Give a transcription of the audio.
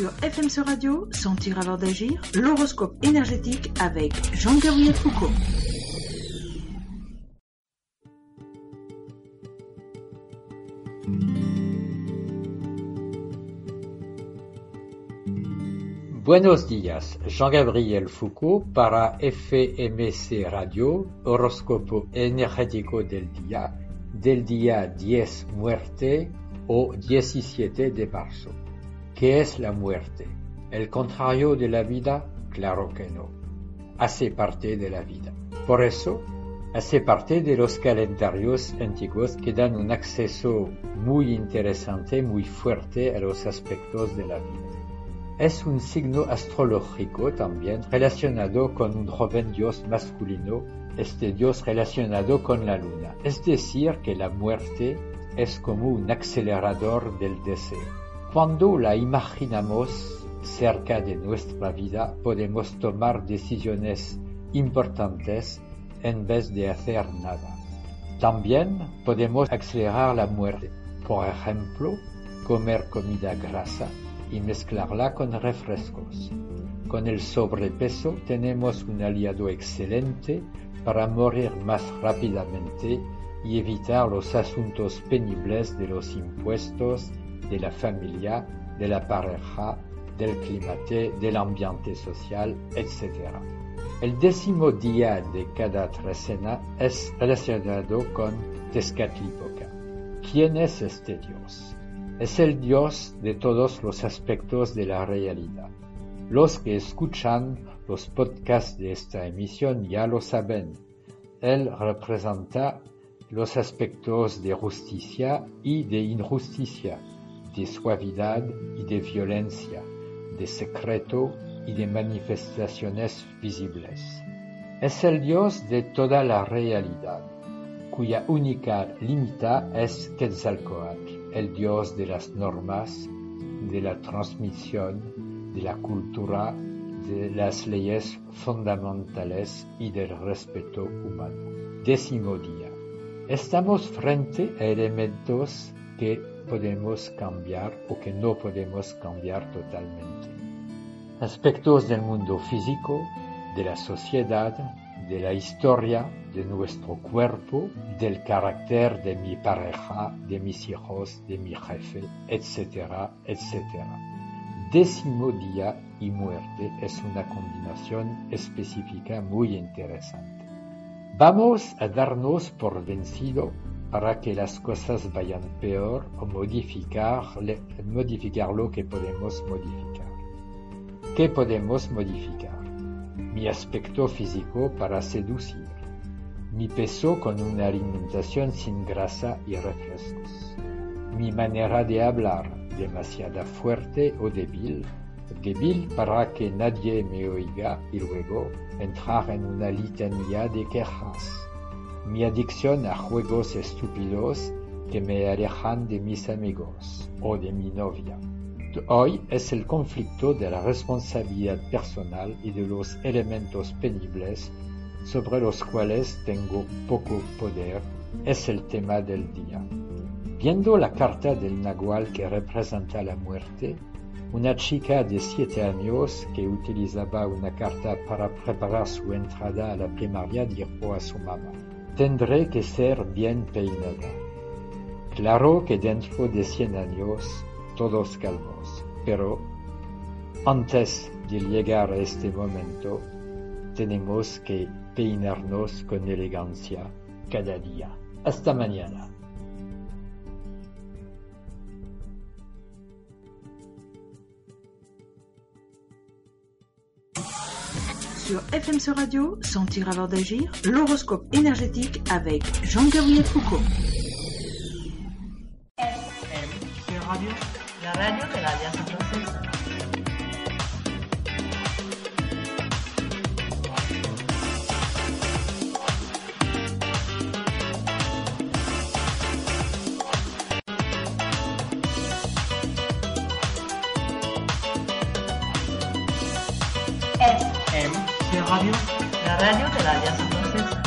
Sur FMC Radio, Sentir avant d'agir, l'horoscope énergétique avec Jean-Gabriel Foucault. Buenos días, Jean-Gabriel Foucault para FMC Radio, horóscopo energético del día, del día 10 muerte o 17 de marzo. ¿Qué es la muerte? ¿El contrario de la vida? Claro que no. Hace parte de la vida. Por eso, hace parte de los calendarios antiguos que dan un acceso muy interesante, muy fuerte a los aspectos de la vida es un signo astrológico también relacionado con un joven dios masculino, este dios relacionado con la luna. Es decir, que la muerte es como un acelerador del deseo. Cuando la imaginamos cerca de nuestra vida, podemos tomar decisiones importantes en vez de hacer nada. También podemos acelerar la muerte. Por ejemplo, comer comida grasa y mezclarla con refrescos. Con el sobrepeso tenemos un aliado excelente para morir más rápidamente y evitar los asuntos penibles de los impuestos, de la familia, de la pareja, del clima, del ambiente social, etc. El décimo día de cada trecena es relacionado con Tezcatlipoca. ¿Quién es este dios? es el Dios de todos los aspectos de la realidad. Los que escuchan los podcasts de esta emisión ya lo saben. Él representa los aspectos de justicia y de injusticia, de suavidad y de violencia, de secreto y de manifestaciones visibles. Es el Dios de toda la realidad, cuya única limita es Quetzalcoatl el Dios de las normas, de la transmisión, de la cultura, de las leyes fundamentales y del respeto humano. Décimo día. Estamos frente a elementos que podemos cambiar o que no podemos cambiar totalmente. Aspectos del mundo físico, de la sociedad, de la historia, de nuestro cuerpo, del carácter de mi pareja, de mis hijos, de mi jefe, etcétera, etcétera. Décimo día y muerte es una combinación específica muy interesante. Vamos a darnos por vencido para que las cosas vayan peor o modificar, modificar lo que podemos modificar. ¿Qué podemos modificar? Mi aspecto físico para seducir mi peso con una alimentación sin grasa y refrescos, mi manera de hablar demasiado fuerte o débil, débil para que nadie me oiga y luego entrar en una litanía de quejas, mi adicción a juegos estúpidos que me alejan de mis amigos o de mi novia. Hoy es el conflicto de la responsabilidad personal y de los elementos penibles sobre los cuales tengo poco poder, es el tema del día. Viendo la carta del Nahual que representa la muerte, una chica de siete años que utilizaba una carta para preparar su entrada a la primaria dijo a su mamá, tendré que ser bien peinada. Claro que dentro de cien años todos calmos, pero antes de llegar a este momento tenemos que peinarnos con elegancia cada día. Hasta mañana. Sur FMC Radio, Sentir avant d'agir, l'horoscope énergétique avec Jean-Gabriel Foucault. de radio, la radio de la